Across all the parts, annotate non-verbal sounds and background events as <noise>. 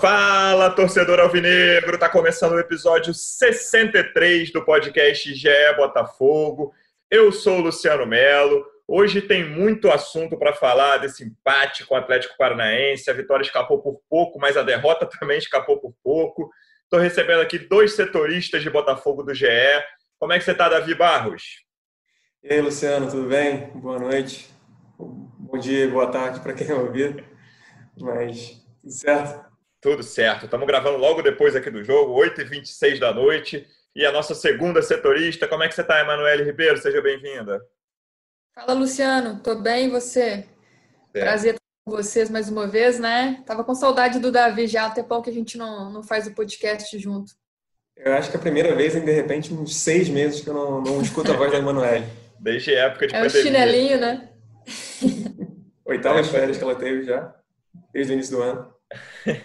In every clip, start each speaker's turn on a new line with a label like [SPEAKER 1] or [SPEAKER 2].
[SPEAKER 1] Fala, torcedor alvinegro! Tá começando o episódio 63 do podcast GE Botafogo. Eu sou o Luciano Melo. Hoje tem muito assunto para falar desse empate com o Atlético Paranaense. A vitória escapou por pouco, mas a derrota <laughs> também escapou por pouco. Estou recebendo aqui dois setoristas de Botafogo do GE. Como é que você está, Davi Barros?
[SPEAKER 2] E aí, Luciano, tudo bem? Boa noite. Bom dia, boa tarde para quem ouvir. Mas tudo certo?
[SPEAKER 1] Tudo certo. Estamos gravando logo depois aqui do jogo, 8h26 da noite. E a nossa segunda setorista, como é que você está, Emanuele Ribeiro? Seja bem-vinda.
[SPEAKER 3] Fala, Luciano. Tô bem, e você? É. Prazer estar com vocês mais uma vez, né? Tava com saudade do Davi já, até pouco que a gente não, não faz o podcast junto.
[SPEAKER 2] Eu acho que é a primeira vez em, de repente, uns seis meses que eu não, não escuto a voz da Emanuele. <laughs>
[SPEAKER 1] Desde a época de
[SPEAKER 3] é
[SPEAKER 1] pandemia.
[SPEAKER 3] É o chinelinho, né? <laughs>
[SPEAKER 2] Oitavas férias que ela teve já, desde o início do ano.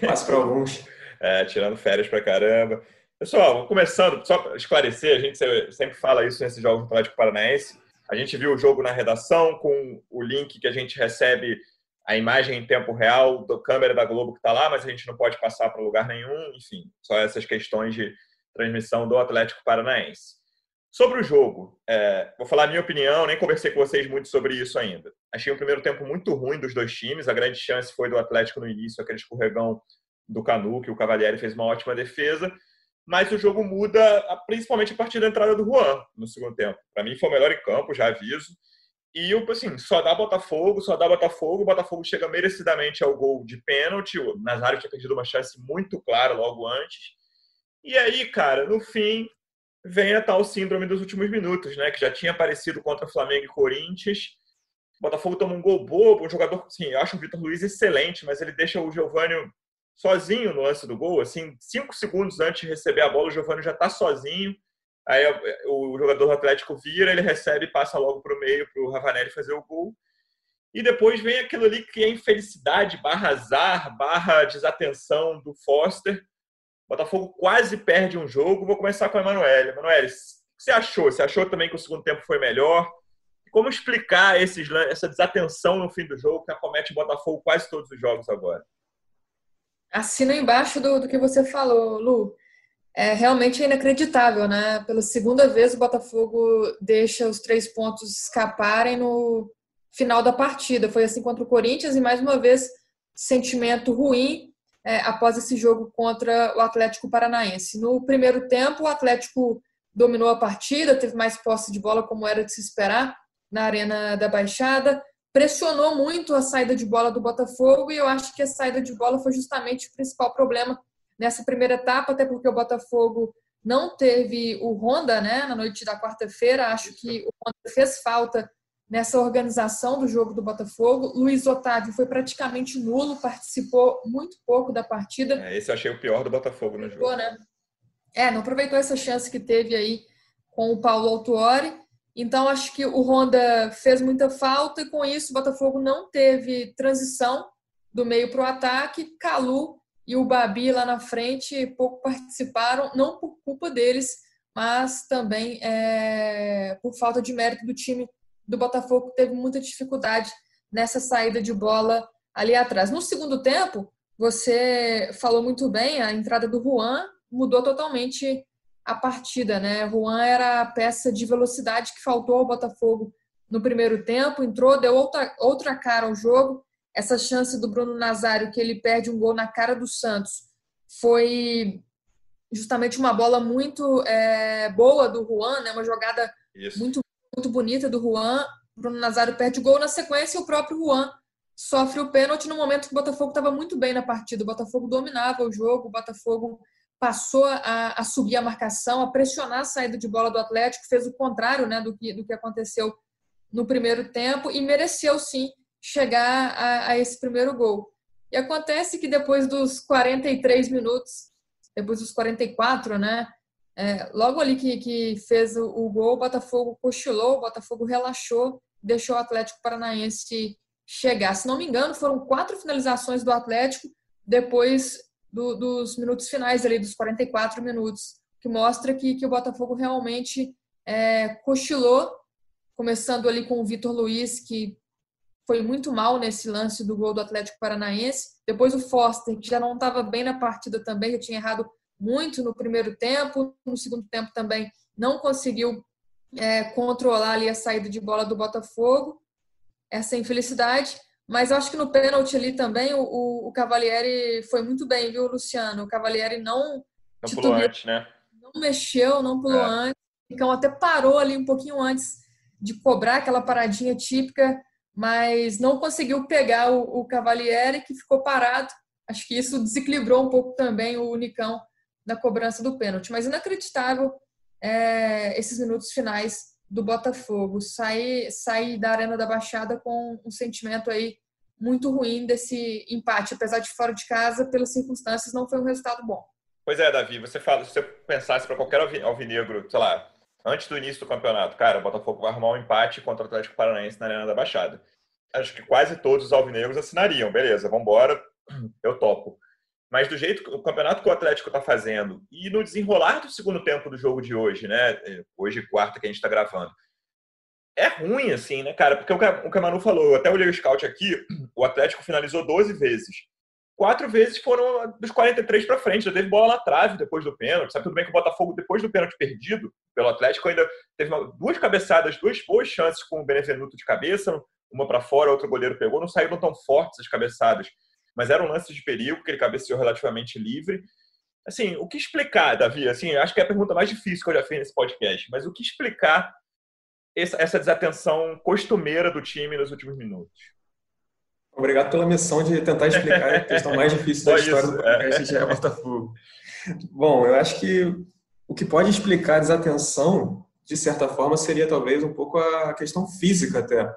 [SPEAKER 2] Passo para alguns.
[SPEAKER 1] É, tirando férias para caramba. Pessoal, começando, só para esclarecer, a gente sempre fala isso nesses jogos do Atlético Paranaense. A gente viu o jogo na redação com o link que a gente recebe a imagem em tempo real da câmera da Globo que está lá, mas a gente não pode passar para lugar nenhum. Enfim, só essas questões de transmissão do Atlético Paranaense. Sobre o jogo, é, vou falar a minha opinião, nem conversei com vocês muito sobre isso ainda. Achei um primeiro tempo muito ruim dos dois times. A grande chance foi do Atlético no início, aquele escorregão do Canu, que o Cavalieri fez uma ótima defesa. Mas o jogo muda, principalmente a partir da entrada do Juan no segundo tempo. Para mim foi o melhor em campo, já aviso. E assim, só dá Botafogo, só dá Botafogo. O Botafogo chega merecidamente ao gol de pênalti. O Nazário tinha perdido uma chance muito clara logo antes. E aí, cara, no fim, vem a tal síndrome dos últimos minutos, né? Que já tinha aparecido contra Flamengo e Corinthians. O Botafogo toma um gol bobo, um jogador, sim, eu acho o Vitor Luiz excelente, mas ele deixa o Giovanni sozinho no lance do gol, assim, cinco segundos antes de receber a bola, o Giovanni já está sozinho. Aí o jogador do Atlético vira, ele recebe e passa logo para o meio para o Ravanelli fazer o gol. E depois vem aquilo ali que é infelicidade, barra azar, barra desatenção do Foster. Botafogo quase perde um jogo. Vou começar com a Emanuele. Emanuele, o que você achou? Você achou também que o segundo tempo foi melhor? Como explicar esses, essa desatenção no fim do jogo que acomete o Botafogo quase todos os jogos agora?
[SPEAKER 3] Assino embaixo do, do que você falou, Lu. É realmente inacreditável, né? Pela segunda vez o Botafogo deixa os três pontos escaparem no final da partida. Foi assim contra o Corinthians e mais uma vez sentimento ruim é, após esse jogo contra o Atlético Paranaense. No primeiro tempo, o Atlético dominou a partida, teve mais posse de bola, como era de se esperar, na Arena da Baixada. Pressionou muito a saída de bola do Botafogo e eu acho que a saída de bola foi justamente o principal problema nessa primeira etapa, até porque o Botafogo não teve o Honda né, na noite da quarta-feira. Acho que o Honda fez falta nessa organização do jogo do Botafogo. Luiz Otávio foi praticamente nulo, participou muito pouco da partida.
[SPEAKER 1] É, esse eu achei o pior do Botafogo no jogo.
[SPEAKER 3] Né? É, não aproveitou essa chance que teve aí com o Paulo Autuori. Então, acho que o Honda fez muita falta e com isso o Botafogo não teve transição do meio para o ataque. Calu e o Babi lá na frente pouco participaram, não por culpa deles, mas também é, por falta de mérito do time do Botafogo teve muita dificuldade nessa saída de bola ali atrás. No segundo tempo, você falou muito bem, a entrada do Juan mudou totalmente a partida, né? Juan era a peça de velocidade que faltou ao Botafogo no primeiro tempo, entrou, deu outra, outra cara ao jogo. Essa chance do Bruno Nazário, que ele perde um gol na cara do Santos, foi justamente uma bola muito é, boa do Juan, né? Uma jogada Isso. muito muito bonita do Juan. Bruno Nazário perde o gol na sequência e o próprio Juan sofre o pênalti no momento que o Botafogo estava muito bem na partida. O Botafogo dominava o jogo, o Botafogo passou a, a, subir a marcação, a pressionar a saída de bola do Atlético, fez o contrário né, do, que, do que aconteceu no primeiro tempo e mereceu sim chegar a, a esse primeiro gol. E acontece que depois dos 43 minutos, depois dos 44, né? É, logo ali que, que fez o, o, gol, o Botafogo cochilou, o Botafogo relaxou, deixou o Atlético Paranaense chegar. Se não me engano, foram quatro finalizações do Atlético depois do, dos minutos finais ali, dos 44 minutos, que mostra que, que o Botafogo realmente é, cochilou, começando ali com o Vitor Luiz, que foi muito mal nesse lance do gol do Atlético Paranaense. Depois o Foster, que já não estava bem na partida também, já tinha errado muito no primeiro tempo, no segundo tempo também não conseguiu é, controlar ali a saída de bola do Botafogo, essa infelicidade. Mas acho que no pênalti ali também o, o, o Cavalieri foi muito bem, viu, Luciano? O Cavalieri não.
[SPEAKER 1] Não pulou antes, né?
[SPEAKER 3] Não mexeu, não pulou é. antes. Então até parou ali um pouquinho antes de cobrar aquela paradinha típica, mas não conseguiu pegar o, o Cavalieri, que ficou parado. Acho que isso desequilibrou um pouco também o Unicão na cobrança do pênalti. Mas inacreditável é, esses minutos finais do Botafogo. Sair, sair da Arena da Baixada com um sentimento aí muito ruim desse empate, apesar de fora de casa, pelas circunstâncias, não foi um resultado bom.
[SPEAKER 1] Pois é, Davi, você fala, se você pensasse para qualquer alvinegro, sei lá, antes do início do campeonato, cara, o Botafogo vai arrumar um empate contra o Atlético Paranaense na Arena da Baixada. Acho que quase todos os alvinegros assinariam, beleza, vamos embora, <clears throat> eu topo. Mas do jeito que o campeonato que o Atlético está fazendo e no desenrolar do segundo tempo do jogo de hoje, né? É, hoje, quarta que a gente está gravando, é ruim, assim, né, cara? Porque o que a Manu falou, eu até olhei o scout aqui, o Atlético finalizou 12 vezes. Quatro vezes foram dos 43 para frente, já teve bola na trave depois do pênalti. Sabe tudo bem que o Botafogo, depois do pênalti perdido pelo Atlético, ainda teve uma, duas cabeçadas, duas boas chances com o Benevenuto de cabeça, uma para fora, outro goleiro pegou. Não saíram tão fortes as cabeçadas mas era um lance de perigo, que ele cabeceou relativamente livre. Assim, o que explicar, Davi? Assim, acho que é a pergunta mais difícil que eu já fiz nesse podcast, mas o que explicar essa, desatenção costumeira do time nos últimos minutos?
[SPEAKER 2] Obrigado pela missão de tentar explicar a questão mais difícil da <laughs> história do podcast de é Botafogo. Bom, eu acho que o que pode explicar a desatenção, de certa forma, seria talvez um pouco a questão física até.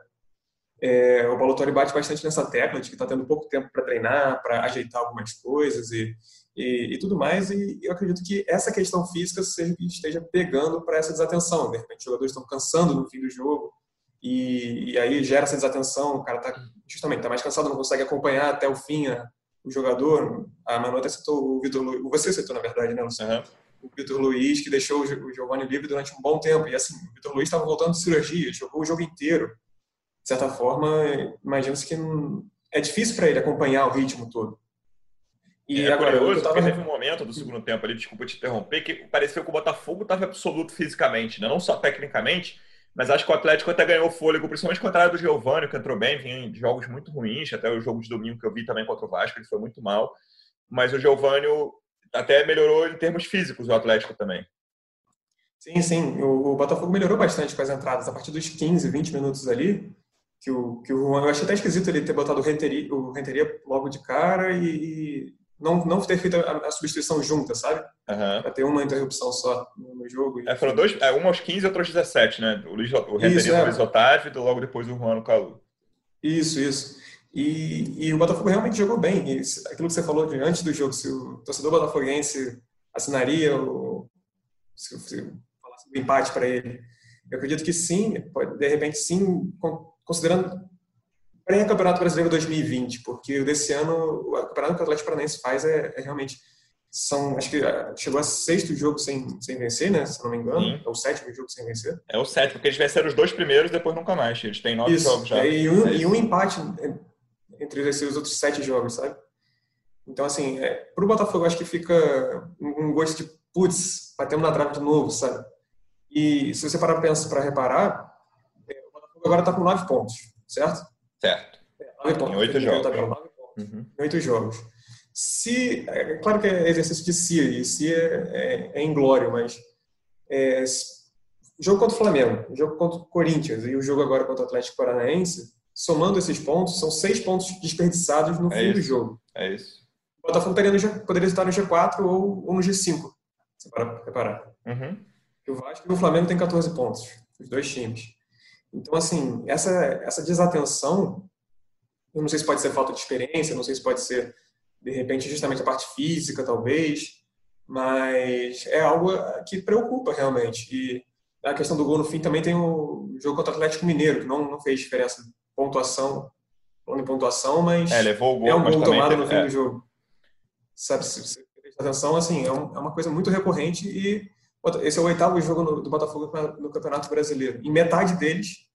[SPEAKER 2] É, o Balotelli bate bastante nessa tecla de que está tendo pouco tempo para treinar, para ajeitar algumas coisas e, e, e, tudo mais. E eu acredito que essa questão física seja que esteja pegando para essa desatenção. De repente, os jogadores estão cansando no fim do jogo e, e aí gera essa desatenção. O cara está justamente tá mais cansado, não consegue acompanhar até o fim a, o jogador. A Manu até citou o Vitor Luiz, você citou na verdade, né, Luciano? Uhum. O Vitor Luiz, que deixou o Giovanni livre durante um bom tempo. E assim, o Vitor Luiz estava voltando de cirurgia, jogou o jogo inteiro de certa forma, imagina-se que é difícil para ele acompanhar o ritmo todo.
[SPEAKER 1] E é agora, curioso, tava... teve um momento do segundo tempo ali, desculpa te interromper, que pareceu que o Botafogo estava absoluto fisicamente, né? não só tecnicamente, mas acho que o Atlético até ganhou fôlego, principalmente contra a do Giovanni, que entrou bem, vinha de jogos muito ruins, até o jogo de domingo que eu vi também contra o Vasco, ele foi muito mal. Mas o Giovanni até melhorou em termos físicos, o Atlético também.
[SPEAKER 2] Sim, sim. O, Botafogo melhorou bastante com as entradas. A partir dos 15, 20 minutos ali, que o, que o Juan, eu achei até esquisito ele ter botado o Renteria, o Renteria logo de cara e, e não, não ter feito a, a substituição junta, sabe?
[SPEAKER 1] Uhum.
[SPEAKER 2] Pra ter uma interrupção só no, no jogo.
[SPEAKER 1] É, foram dois, é, uma aos 15 e outra aos 17, né? O, Luiz, o Renteria isso, é. do Luiz Otávio e logo depois o Juan no Calu.
[SPEAKER 2] Isso, isso. E, e o Botafogo realmente jogou bem. E aquilo que você falou de antes do jogo, se o torcedor botafoguense assinaria ou se, se falasse do empate para ele, eu acredito que sim, pode, de repente sim, considerando pré-campeonato brasileiro 2020, porque desse ano, o campeonato que o Atlético Paranaense faz é, é, realmente são, acho que ah, chegou a sexto jogo sem, sem vencer, né? Se não me engano, Sim. é o sétimo jogo sem vencer.
[SPEAKER 1] É o sétimo, porque eles venceram os dois primeiros, depois nunca mais. Eles têm nove Isso, jogos já.
[SPEAKER 2] É, e, um, é e um empate entre esses outros sete jogos, sabe? Então, assim, é, para o Botafogo, acho que fica um gosto de putz, batemos na trave de novo, sabe? E se você parar para reparar, agora está com nove pontos, certo?
[SPEAKER 1] Certo.
[SPEAKER 2] É, pontos.
[SPEAKER 1] Em oito jogos.
[SPEAKER 2] Tá nove pontos. Uhum. Em oito jogos. Se, é claro que é exercício de si, e si é, é, é inglório, mas é, jogo contra o Flamengo, jogo contra o Corinthians e o jogo agora contra o Atlético Paranaense, somando esses pontos, são seis pontos desperdiçados no é fim
[SPEAKER 1] isso.
[SPEAKER 2] do jogo.
[SPEAKER 1] É isso.
[SPEAKER 2] O Botafogo poderia estar no G4 ou, ou no G5, se para reparar.
[SPEAKER 1] Uhum.
[SPEAKER 2] O Vasco e o Flamengo têm 14 pontos, os dois times. Então, assim, essa, essa desatenção Eu não sei se pode ser falta de experiência, não sei se pode ser, de repente, justamente a parte física, talvez, mas é algo que preocupa realmente. E a questão do gol no fim também tem o jogo contra o Atlético Mineiro, que não, não fez diferença pontuação, em pontuação, mas
[SPEAKER 1] é, levou o gol,
[SPEAKER 2] é um gol tomado
[SPEAKER 1] teve,
[SPEAKER 2] no fim é. do jogo. Sabe, se você atenção, assim, é, um, é, uma coisa muito recorrente e esse é o oitavo jogo no, do Botafogo no Campeonato Brasileiro. Em metade deles,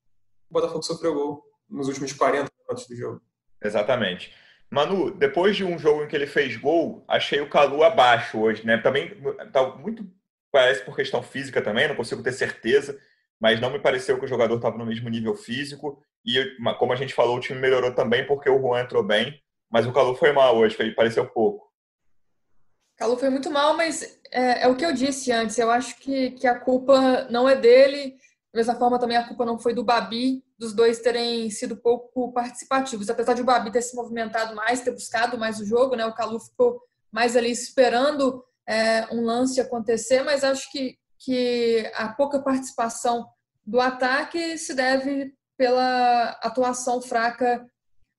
[SPEAKER 2] o Botafogo sofreu gol nos últimos 40 minutos do jogo.
[SPEAKER 1] Exatamente. Manu, depois de um jogo em que ele fez gol, achei o Calu abaixo hoje, né? Também tá muito parece por questão física também, não consigo ter certeza, mas não me pareceu que o jogador estava no mesmo nível físico e como a gente falou, o time melhorou também porque o Juan entrou bem, mas o Calu foi mal hoje, pareceu pouco.
[SPEAKER 3] Calu foi muito mal, mas é, é, o que eu disse antes. Eu acho que, que a culpa não é dele. Da mesma forma, também a culpa não foi do Babi, dos dois terem sido pouco participativos. Apesar de o Babi ter se movimentado mais, ter buscado mais o jogo, né? O Calu ficou mais ali esperando é, um lance acontecer, mas acho que, que a pouca participação do ataque se deve pela atuação fraca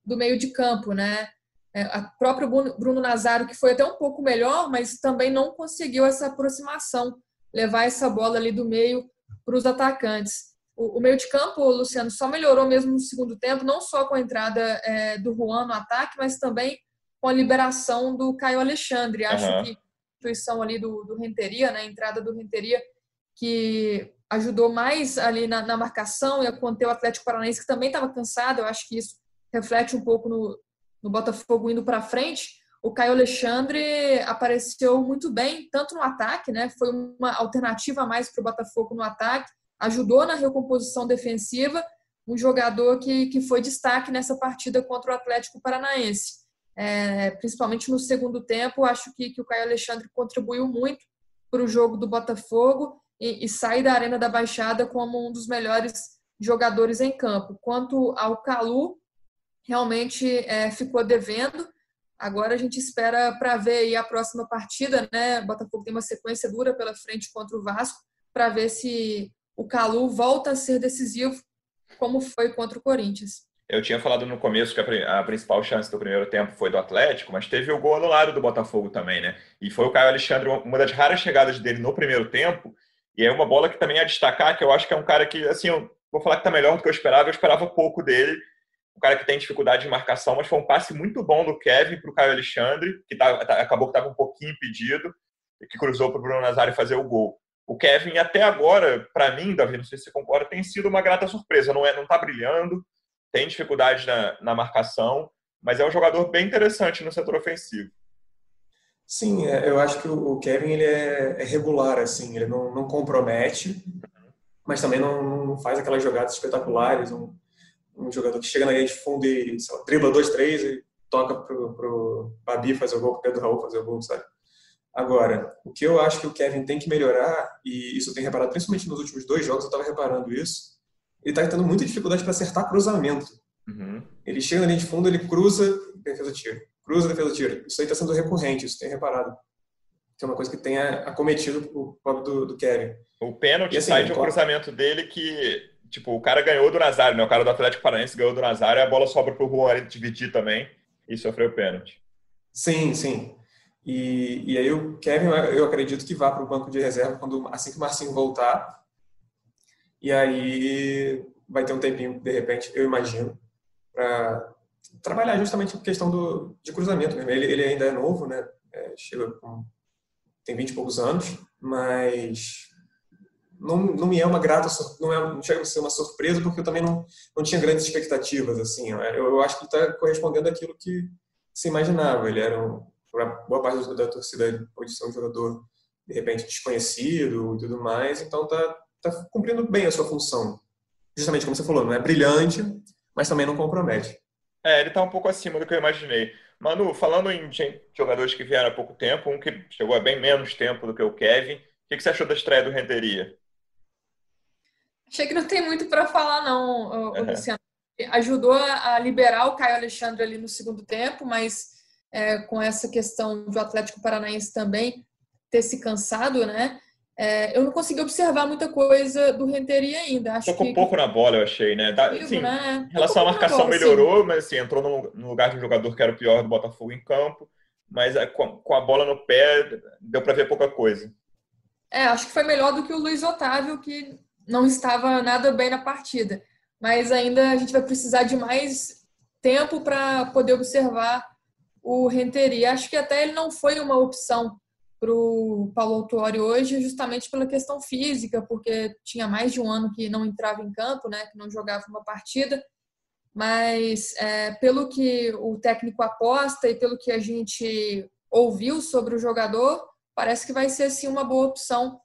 [SPEAKER 3] do meio de campo, né? É, a próprio Bruno Nazário, que foi até um pouco melhor, mas também não conseguiu essa aproximação, levar essa bola ali do meio para os atacantes. O, o, meio de campo, Luciano, só melhorou mesmo no segundo tempo, não só com a entrada é, do Juan no ataque, mas também com a liberação do Caio Alexandre. Acho uhum. que a instituição ali do, do Renteria, né, a entrada do Renteria, que ajudou mais ali na, na marcação e a conter o Atlético Paranaense, que também estava cansado. Eu acho que isso reflete um pouco no, no Botafogo indo para frente, o Caio Alexandre apareceu muito bem, tanto no ataque, né? Foi uma alternativa a mais para o Botafogo no ataque, ajudou na recomposição defensiva, um jogador que, que foi destaque nessa partida contra o Atlético Paranaense. É, principalmente no segundo tempo, acho que, que o Caio Alexandre contribuiu muito para o jogo do Botafogo e, e sai da Arena da Baixada como um dos melhores jogadores em campo. Quanto ao Calu, realmente é, ficou devendo. Agora a gente espera para ver a próxima partida, né? O Botafogo tem uma sequência dura pela frente contra o Vasco, para ver se o Calu volta a ser decisivo, como foi contra o Corinthians.
[SPEAKER 1] Eu tinha falado no começo que a, principal chance do primeiro tempo foi do Atlético, mas teve o gol anulado do Botafogo também, né? E foi o Caio Alexandre, uma das raras chegadas dele no primeiro tempo, e é uma bola que também é a destacar, que eu acho que é um cara que, assim, eu vou falar que tá melhor do que eu esperava, eu esperava pouco dele, um cara que tem dificuldade de marcação, mas foi um passe muito bom do Kevin para o Caio Alexandre, que tá, tá, acabou que estava um pouquinho impedido, e que cruzou para o Bruno Nazário fazer o gol. O Kevin, até agora, para mim, Davi, não sei se você concorda, tem sido uma grata surpresa. Não é, não está brilhando, tem dificuldade na, na marcação, mas é um jogador bem interessante no setor ofensivo.
[SPEAKER 2] Sim, é, eu acho que o Kevin ele é, é regular, assim, ele não, não compromete, mas também não, não faz aquelas jogadas espetaculares, um, um jogador que chega na linha de fundo e lá, dribla dois, três e toca pro, pro Babi fazer o gol, pro Pedro Raul fazer o gol, sabe? Agora, o que eu acho que o Kevin tem que melhorar, e isso eu tenho reparado principalmente nos últimos dois jogos, eu estava reparando isso, ele está tendo muita dificuldade para acertar cruzamento. Uhum. Ele chega na linha de fundo, ele cruza, defesa tira. Cruza, defesa tira. Isso aí está sendo recorrente, isso tem reparado. Que é uma coisa que tem acometido o pobre do, do Kevin.
[SPEAKER 1] O pênalti assim, sai de um cruzamento dele que Tipo, o cara ganhou do Nazário, né? O cara do Atlético Paranaense ganhou do Nazário, a bola sobra pro Juan dividir também e sofreu pênalti.
[SPEAKER 2] Sim, sim. E, e aí o Kevin, eu acredito que vá para o banco de reserva quando assim que o Marcinho voltar. E aí vai ter um tempinho, de repente, eu imagino, para trabalhar justamente a questão do, de cruzamento mesmo. Ele, ele ainda é novo, né? É, chega com, tem 20 e poucos anos, mas não, não me é uma grata, não, é, não chega a ser uma surpresa, porque eu também não, não tinha grandes expectativas. assim Eu, eu acho que está correspondendo àquilo que se imaginava. Ele era, um, boa parte da torcida, pode ser um jogador, de repente, desconhecido e tudo mais, então está tá cumprindo bem a sua função. Justamente como você falou, não é brilhante, mas também não compromete.
[SPEAKER 1] É, ele está um pouco acima do que eu imaginei. Manu, falando em jogadores que vieram há pouco tempo, um que chegou há bem menos tempo do que o Kevin, o que você achou da estreia do Renteria?
[SPEAKER 3] Achei que não tem muito para falar, não, uhum. Luciano. Ajudou a liberar o Caio Alexandre ali no segundo tempo, mas é, com essa questão do Atlético Paranaense também ter se cansado, né? é, eu não consegui observar muita coisa do Renteria ainda. Acho
[SPEAKER 1] Tocou
[SPEAKER 3] que,
[SPEAKER 1] pouco na bola, eu achei, né? Da, assim, né? Em relação à marcação, bola, melhorou, mas assim, entrou no, no, lugar de um jogador que era o pior do Botafogo em campo, mas é, com, com a bola no pé, deu para ver pouca coisa.
[SPEAKER 3] É, acho que foi melhor do que o Luiz Otávio, que não estava nada bem na partida. Mas ainda a gente vai precisar de mais tempo para poder observar o Renteria. Acho que até ele não foi uma opção para o Paulo Autuori hoje, justamente pela questão física, porque tinha mais de um ano que não entrava em campo, né, que não jogava uma partida. Mas é, pelo que o técnico aposta e pelo que a gente ouviu sobre o jogador, parece que vai ser sim uma boa opção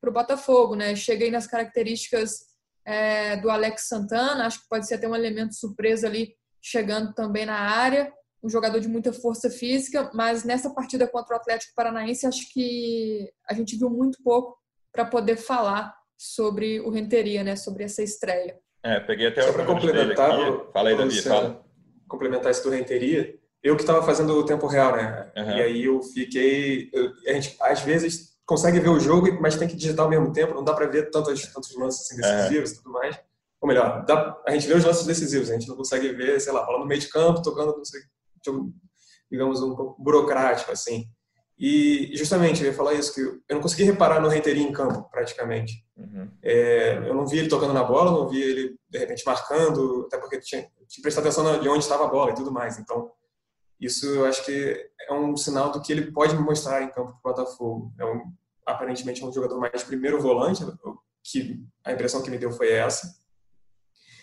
[SPEAKER 3] para o Botafogo, né? Cheguei nas características é, do Alex Santana, acho que pode ser até um elemento surpresa ali chegando também na área um jogador de muita força física, mas nessa partida contra o Atlético Paranaense acho que a gente viu muito pouco para poder falar sobre o Renteria, né, sobre essa estreia.
[SPEAKER 1] É, peguei até o para complementar,
[SPEAKER 2] fala aí, Davi, fala. Complementar isso do Renteria, eu que estava fazendo o tempo real, né? Uhum. E aí eu fiquei, eu, a gente às vezes consegue ver o jogo, mas tem que digitar ao mesmo tempo, não dá para ver tantos tantos lances assim, decisivos e tudo mais. Ou melhor, dá, a gente vê os lances decisivos, a gente não consegue ver, sei lá, falando no meio de campo, tocando, não sei digamos, um pouco burocrático, assim. E justamente, eu ia falar isso, que eu não consegui reparar no Renteria em campo, praticamente. Uhum. É, eu não vi ele tocando na bola, não vi ele, de repente, marcando, até porque tinha, tinha que prestar atenção de onde estava a bola e tudo mais. Então, isso eu acho que é um sinal do que ele pode mostrar em campo para o Botafogo. É um, aparentemente é um jogador mais primeiro volante, que a impressão que me deu foi essa,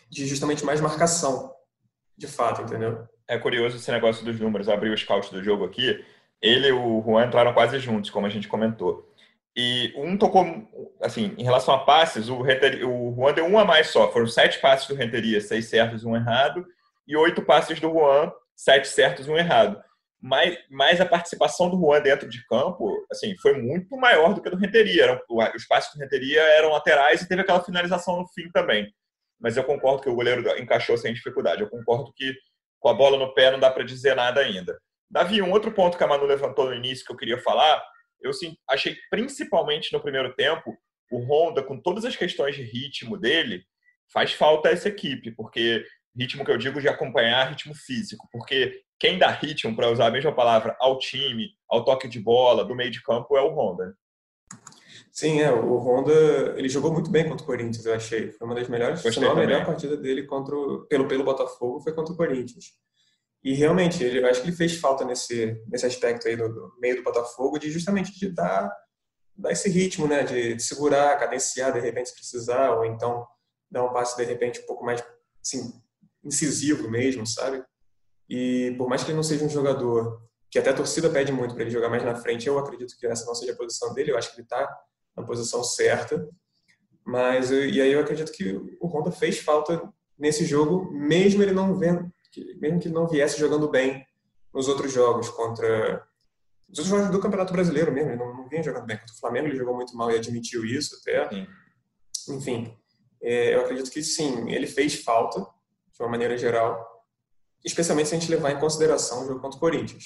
[SPEAKER 2] de justamente mais marcação, de fato, entendeu?
[SPEAKER 1] é curioso esse negócio dos números. Abri o scout do jogo aqui. Ele e o Juan entraram quase juntos, como a gente comentou. E um tocou, assim, em relação a passes, o, Renteria, o Juan deu um a mais só. Foram sete passes do Renteria, seis certos um errado. E oito passes do Juan, sete certos um errado. Mas, mas a participação do Juan dentro de campo, assim, foi muito maior do que a do Renteria. Os passes do Renteria eram laterais e teve aquela finalização no fim também. Mas eu concordo que o goleiro encaixou sem dificuldade. Eu concordo que com a bola no pé não dá para dizer nada ainda. Davi, um outro ponto que a Manu levantou no início que eu queria falar, eu achei principalmente no primeiro tempo, o Honda, com todas as questões de ritmo dele, faz falta a essa equipe, porque ritmo que eu digo de acompanhar ritmo físico, porque quem dá ritmo, para usar a mesma palavra, ao time, ao toque de bola, do meio de campo, é o Honda.
[SPEAKER 2] Sim, é, o Honda, ele jogou muito bem contra o Corinthians, eu achei. Foi uma das melhores, Gostei se não a melhor partida dele contra o, pelo, pelo Botafogo foi contra o Corinthians. E realmente, ele, eu acho que ele fez falta nesse, nesse aspecto aí do, do meio do Botafogo, de justamente de dar, dar esse ritmo, né? De, de, segurar, cadenciar de repente se precisar, ou então dar um passe de repente um pouco mais assim, incisivo mesmo, sabe? E por mais que ele não seja um jogador que até a torcida pede muito para ele jogar mais na frente, eu acredito que essa não seja a posição dele, eu acho que ele está na posição certa. Mas e aí eu acredito que o Honda fez falta nesse jogo, mesmo ele não vendo, mesmo que não viesse jogando bem nos outros jogos contra os outros jogos do Campeonato Brasileiro mesmo, ele não, não vinha jogando bem contra o Flamengo, ele jogou muito mal e admitiu isso até. Sim. Enfim, é, eu acredito que sim, ele fez falta de uma maneira geral, especialmente se a gente levar em consideração o jogo contra o Corinthians.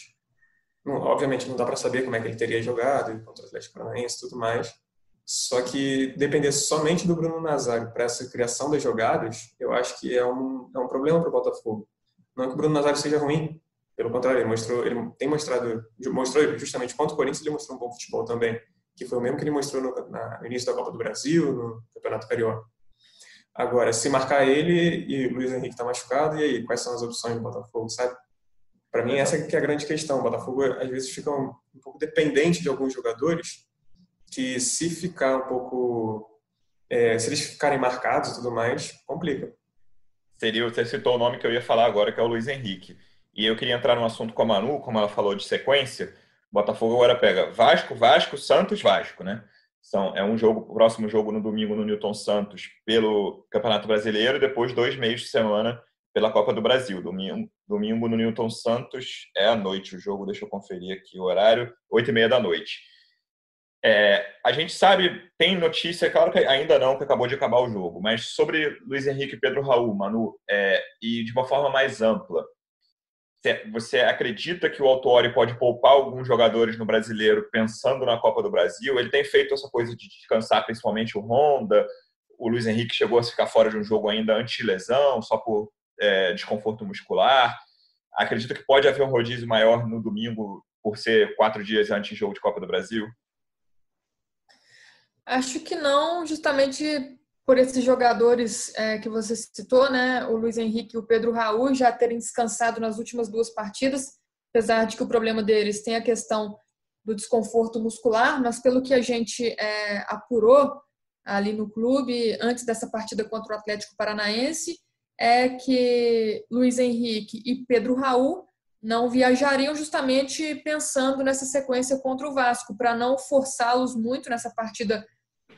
[SPEAKER 2] Não, obviamente não dá para saber como é que ele teria jogado contra o Atlético Paranaense e tudo mais, só que depender somente do Bruno Nazário para essa criação das jogadas, eu acho que é um, é um problema para o Botafogo. Não é que o Bruno Nazário seja ruim, pelo contrário, ele, mostrou, ele tem mostrado, mostrou justamente contra o Corinthians, ele mostrou um bom futebol também, que foi o mesmo que ele mostrou no, na, no início da Copa do Brasil, no Campeonato Carioca. Agora, se marcar ele e o Luiz Henrique está machucado, e aí, quais são as opções do Botafogo, sabe? Para mim, essa é a grande questão. O Botafogo, às vezes, fica um, um pouco dependente de alguns jogadores que se ficar um pouco, é, se eles ficarem marcados e tudo mais, complica.
[SPEAKER 1] Seria, você citou o nome que eu ia falar agora, que é o Luiz Henrique. E eu queria entrar num assunto com a Manu, como ela falou de sequência. O Botafogo agora pega Vasco, Vasco, Santos, Vasco, né? São, é um jogo, o próximo jogo no domingo no Newton Santos pelo Campeonato Brasileiro e depois dois meses de semana pela Copa do Brasil. Domingo, domingo no Newton Santos é à noite o jogo, deixa eu conferir aqui o horário, oito e meia da noite. É, a gente sabe, tem notícia, claro que ainda não, que acabou de acabar o jogo, mas sobre Luiz Henrique Pedro Raul, Manu, é, e de uma forma mais ampla. Você acredita que o Autori pode poupar alguns jogadores no brasileiro pensando na Copa do Brasil? Ele tem feito essa coisa de descansar principalmente o Honda. O Luiz Henrique chegou a ficar fora de um jogo ainda anti-lesão, só por é, desconforto muscular. Acredita que pode haver um rodízio maior no domingo por ser quatro dias antes de jogo de Copa do Brasil?
[SPEAKER 3] Acho que não, justamente por esses jogadores é, que você citou, né, o Luiz Henrique e o Pedro Raul já terem descansado nas últimas duas partidas, apesar de que o problema deles tem a questão do desconforto muscular, mas pelo que a gente é, apurou ali no clube antes dessa partida contra o Atlético Paranaense, é que Luiz Henrique e Pedro Raul não viajariam justamente pensando nessa sequência contra o Vasco, para não forçá-los muito nessa partida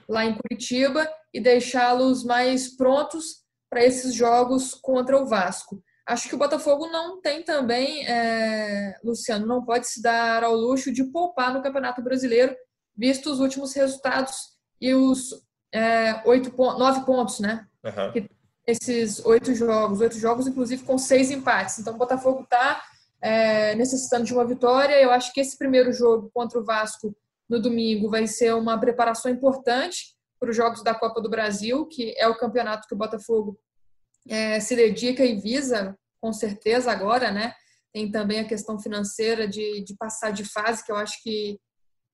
[SPEAKER 3] lá em Curitiba e deixá-los mais prontos para esses jogos contra o Vasco. Acho que o Botafogo não tem também, é, Luciano, não pode se dar ao luxo de poupar no Campeonato Brasileiro, visto os últimos resultados e os é, oito, nove pontos, né? Uhum. esses oito jogos, oito jogos, inclusive com seis empates. Então o Botafogo está é, necessitando de uma vitória. Eu acho que esse primeiro jogo contra o Vasco no domingo vai ser uma preparação importante para os Jogos da Copa do Brasil, que é o campeonato que o Botafogo é, se dedica e visa, com certeza, agora, né? Tem também a questão financeira de, de passar de fase, que eu acho que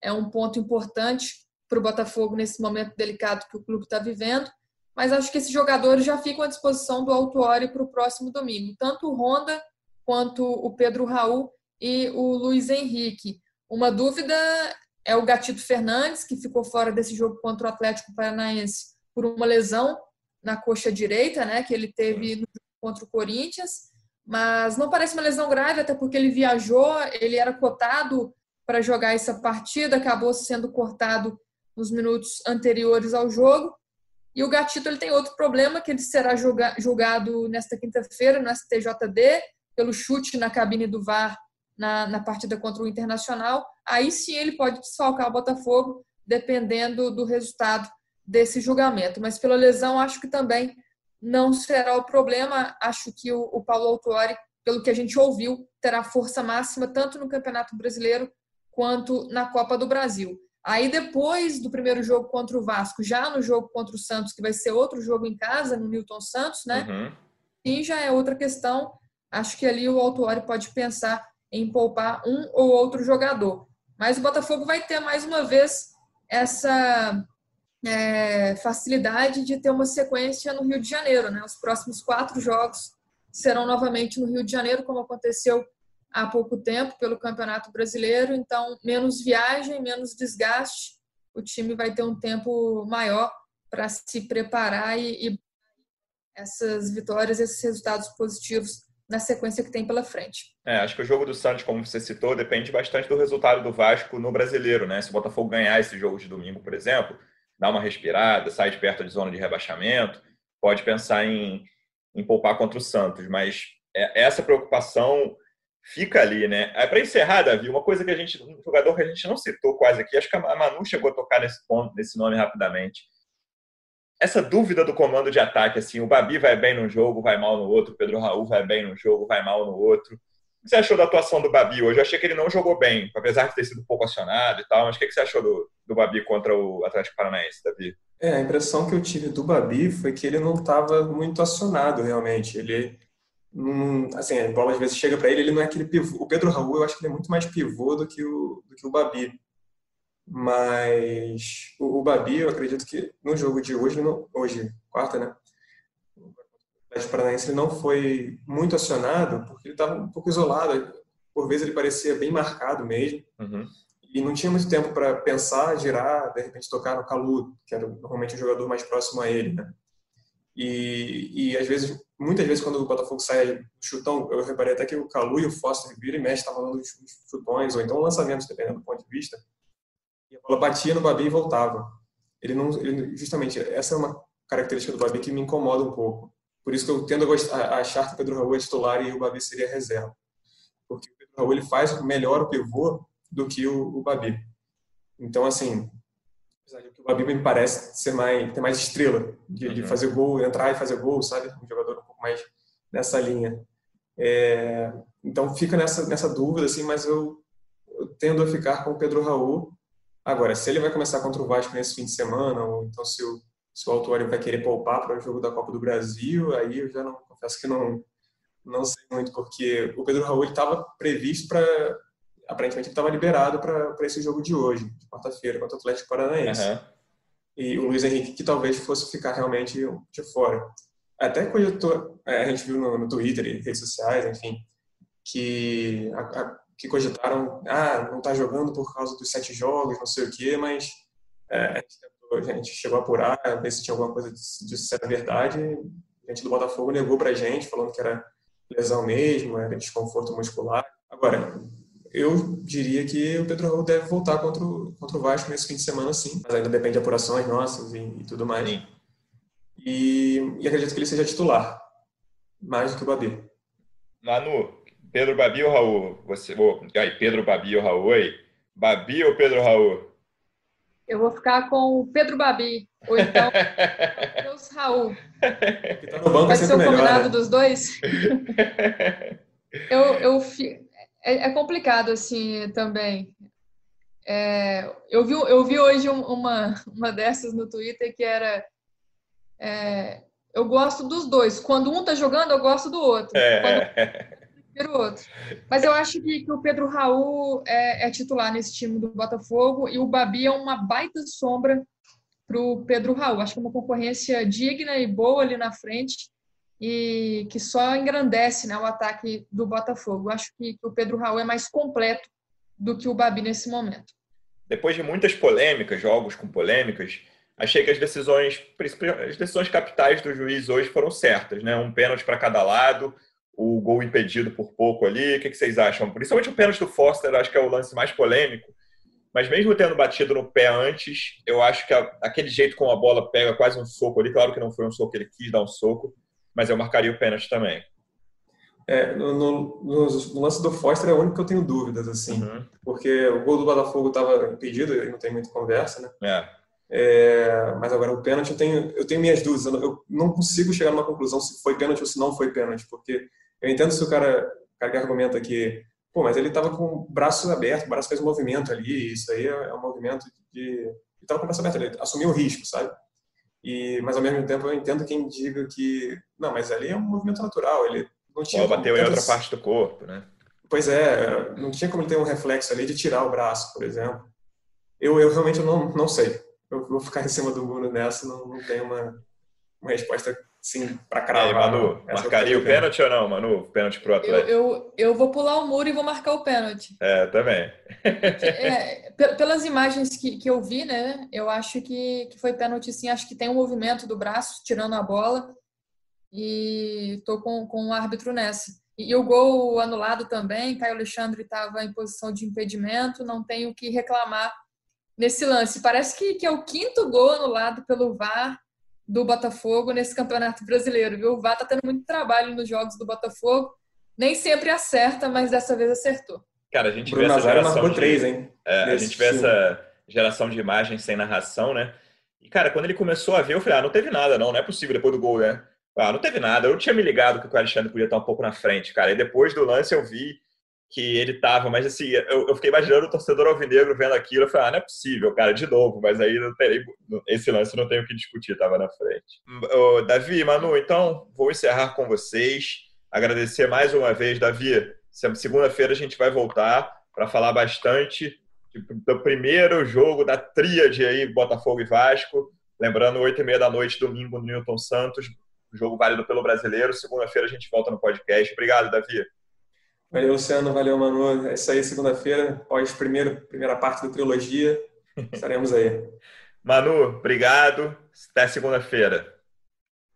[SPEAKER 3] é um ponto importante para o Botafogo nesse momento delicado que o clube está vivendo. Mas acho que esses jogadores já ficam à disposição do Autuori para o próximo domingo. Tanto o Honda quanto o Pedro Raul e o Luiz Henrique. Uma dúvida é o Gatito Fernandes, que ficou fora desse jogo contra o Atlético Paranaense por uma lesão na coxa direita, né, que ele teve no contra o Corinthians, mas não parece uma lesão grave, até porque ele viajou, ele era cotado para jogar essa partida, acabou sendo cortado nos minutos anteriores ao jogo. E o Gatito ele tem outro problema, que ele será julgado nesta quinta-feira no STJD pelo chute na cabine do VAR na, na partida contra o Internacional, aí sim ele pode desfalcar o Botafogo, dependendo do resultado desse julgamento. Mas pela lesão, acho que também não será o problema. Acho que o, o Paulo Autuori, pelo que a gente ouviu, terá força máxima tanto no Campeonato Brasileiro quanto na Copa do Brasil. Aí depois do primeiro jogo contra o Vasco, já no jogo contra o Santos, que vai ser outro jogo em casa, no Newton Santos, né? Uhum. Sim, já é outra questão. Acho que ali o Autuori pode pensar em poupar um ou outro jogador. Mas o Botafogo vai ter mais uma vez essa é, facilidade de ter uma sequência no Rio de Janeiro. Né? Os próximos quatro jogos serão novamente no Rio de Janeiro, como aconteceu há pouco tempo pelo Campeonato Brasileiro. Então, menos viagem, menos desgaste. O time vai ter um tempo maior para se preparar e, e essas vitórias, esses resultados positivos na sequência que tem pela frente.
[SPEAKER 1] É, acho que o jogo do Santos, como você citou, depende bastante do resultado do Vasco no brasileiro, né? Se o Botafogo ganhar esse jogo de domingo, por exemplo, dá uma respirada, sai de perto de zona de rebaixamento, pode pensar em, em poupar contra o Santos, mas é, essa preocupação fica ali, né? É, Para encerrar, Davi, uma coisa que a gente, um jogador que a gente não citou quase aqui, acho que a Manu chegou a tocar nesse ponto, nesse nome rapidamente essa dúvida do comando de ataque, assim, o Babi vai bem num jogo, vai mal no outro, o Pedro Raul vai bem num jogo, vai mal no outro. O que você achou da atuação do Babi hoje? Eu achei que ele não jogou bem, apesar de ter sido pouco acionado e tal, mas o que você achou do, do Babi contra o Atlético Paranaense, Davi?
[SPEAKER 2] É, a impressão que eu tive do Babi foi que ele não estava muito acionado, realmente. Ele, hum, assim, a bola às vezes chega para ele, ele não é aquele pivô. O Pedro Raul, eu acho que ele é muito mais pivô do que o, do que o Babi. Mas o, o Babi, eu acredito que no jogo de hoje, não, hoje, quarta, né? O Atlético Paranaense ele não foi muito acionado porque ele estava um pouco isolado. Por vezes ele parecia bem marcado mesmo. Uhum. E não tinha muito tempo para pensar, girar, de repente tocar no Calu, que era normalmente o jogador mais próximo a ele, né? E, e às vezes, muitas vezes, quando o Botafogo sai do chutão, eu reparei até que o Calu e o Foster vira e mexe, estavam dando chutões, ou então lançamentos, dependendo do ponto de vista e a bola batia no Babi e voltava. Ele não, ele, justamente, essa é uma característica do Babi que me incomoda um pouco. Por isso que eu tendo a, achar que o Pedro Raul é titular e o Babi seria reserva. Porque o Pedro Raul ele faz melhor o pivô do que o, o Babi. Então, assim, o Babi me parece ser mais, ter mais estrela, de, uhum. de, fazer gol, entrar e fazer gol, sabe? Um jogador um pouco mais nessa linha. É, então fica nessa, nessa dúvida, assim, mas eu, eu tendo a ficar com o Pedro Raul. Agora, se ele vai começar contra o Vasco nesse fim de semana, ou então se o, se o Autuori vai querer poupar para o jogo da Copa do Brasil, aí eu já não confesso que não, não sei muito, porque o Pedro Raul estava previsto para. Aparentemente ele estava liberado para esse jogo de hoje, de quarta-feira, contra o Atlético Paranaense. Uhum. E o Luiz Henrique que talvez fosse ficar realmente de fora. Até cogitou, é, a gente viu no, no Twitter e redes sociais, enfim, que, a, a, que cogitaram, ah, não está jogando por causa dos sete jogos, não sei o quê, mas é, a gente chegou a apurar, ver se tinha alguma coisa de ser verdade. A gente do Botafogo negou para a gente, falando que era lesão mesmo, era desconforto muscular. Agora, eu diria que o Pedro Raul deve voltar contra o, contra o Vasco nesse fim de semana, sim. Mas ainda depende de apurações nossas e, e tudo mais. E, e, acredito que ele seja titular, mais do que o Babi.
[SPEAKER 1] Manu, Pedro Babi ou Raul? Você, oh, aí, Pedro Babi ou Raul aí? Babi ou Pedro Raul?
[SPEAKER 3] Eu vou ficar com o Pedro Babi, ou então <laughs> Deus Raul. Tá no banco Pode ser o combinado né? dos dois? <laughs> eu, eu, é, é, complicado, assim, também. É, eu, vi, eu vi hoje uma, uma dessas no Twitter que era é, eu gosto dos dois. Quando um tá jogando, eu gosto do outro. É. Quando outro. Mas eu acho que, que o Pedro Raul é, é, titular nesse time do Botafogo e o Babi é uma baita sombra para o Pedro Raul. Acho que é uma concorrência digna e boa ali na frente e que só engrandece né, o ataque do Botafogo. Acho que, que o Pedro Raul é mais completo do que o Babi nesse momento.
[SPEAKER 1] Depois de muitas polêmicas, jogos com polêmicas, achei que as decisões, as decisões capitais do juiz hoje foram certas, né? Um pênalti para cada lado, o gol impedido por pouco ali. O que, vocês acham? Principalmente o pênalti do Foster, acho que é o lance mais polêmico. Mas mesmo tendo batido no pé antes, eu acho que aquele jeito como a bola pega quase um soco ali, claro que não foi um soco, ele quis dar um soco, mas eu marcaria o pênalti também.
[SPEAKER 2] É, no, no, no, lance do Foster é o único que eu tenho dúvidas, assim. Uhum. Porque o gol do Botafogo estava impedido, e não tem muita conversa, né? É. É, mas agora o pênalti eu tenho, eu tenho minhas dúvidas. Eu não consigo chegar numa conclusão se foi pênalti ou se não foi pênalti, porque eu entendo se o cara, o cara que argumenta que, pô, mas ele estava com o braço aberto, o braço fez um movimento ali, isso aí é, um movimento de. Ele estava com o braço aberto, ele assumiu o risco, sabe? E, mas ao mesmo tempo eu entendo quem diga que, não, mas ali é um movimento natural, ele não tinha.
[SPEAKER 1] Ou bateu em outra parte do corpo, né?
[SPEAKER 2] Pois é, não tinha como ele ter um reflexo ali de tirar o braço, por exemplo. Eu, eu realmente não, não sei. Eu vou ficar <laughs> em cima do muro nessa, não, não tenho uma, uma resposta Sim, para cravar.
[SPEAKER 1] Aí, Manu, marcaria o pênalti ou não, Manu? Pênalti pro Atlético?
[SPEAKER 3] Eu, eu, eu, vou pular o muro e vou marcar o pênalti.
[SPEAKER 1] É, também.
[SPEAKER 3] é, pelas imagens que, que eu vi, né, eu acho que, que foi pênalti sim. Acho que tem um movimento do braço tirando a bola e tô com, com o árbitro nessa. E, e o gol anulado também, Caio Alexandre estava em posição de impedimento, não tenho que reclamar nesse lance. Parece que, que é o quinto gol anulado pelo VAR do Botafogo nesse Campeonato Brasileiro, viu? O VAR tá tendo muito trabalho nos jogos do Botafogo. Nem sempre acerta, mas dessa vez acertou.
[SPEAKER 1] Cara, a gente Bruno vê essa geração de, três, hein? É, a gente vê essa geração de imagens sem narração, né? E, cara, quando ele começou a ver, eu falei, ah, não teve nada, não, não é possível depois do gol, né? Ah, não teve nada. Eu tinha me ligado que o Alexandre podia estar um pouco na frente, cara. E depois do lance eu vi que ele tava, mas assim, eu, eu fiquei imaginando o torcedor alvinegro vendo aquilo, eu falei, ah, não é possível, cara, de novo, mas aí não tem, esse lance não tem o que discutir, tava na frente. Ô, Davi, Manu, então vou encerrar com vocês, agradecer mais uma vez, Davi, segunda-feira a gente vai voltar para falar bastante do primeiro jogo da tríade aí, Botafogo e Vasco, lembrando, oito e meia da noite, domingo no Newton Santos, jogo válido pelo Brasileiro, segunda-feira a gente volta no podcast. Obrigado, Davi.
[SPEAKER 2] Valeu, Luciano. Valeu, Manu. É isso aí, segunda-feira, pós primeiro, primeira parte da trilogia. <laughs> Estaremos aí.
[SPEAKER 1] Manu, obrigado. Até segunda-feira.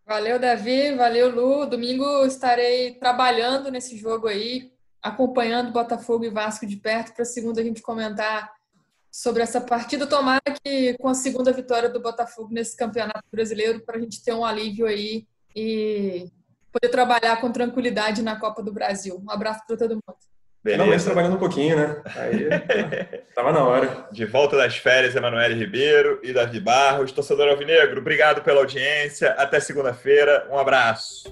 [SPEAKER 3] Valeu, Davi. Valeu, Lu. Domingo estarei trabalhando nesse jogo aí, acompanhando Botafogo e Vasco de perto, para segunda a gente comentar sobre essa partida. Tomara que com a segunda vitória do Botafogo nesse campeonato brasileiro, para a gente ter um alívio aí e poder trabalhar com tranquilidade na Copa do Brasil. Um abraço para todo mundo.
[SPEAKER 2] Beleza. Finalmente trabalhando um pouquinho, né? Aí <laughs> tava na hora.
[SPEAKER 1] De volta das férias, Emanuele Ribeiro e Davi Barros. Torcedor Alvinegro, obrigado pela audiência. Até segunda-feira. Um abraço.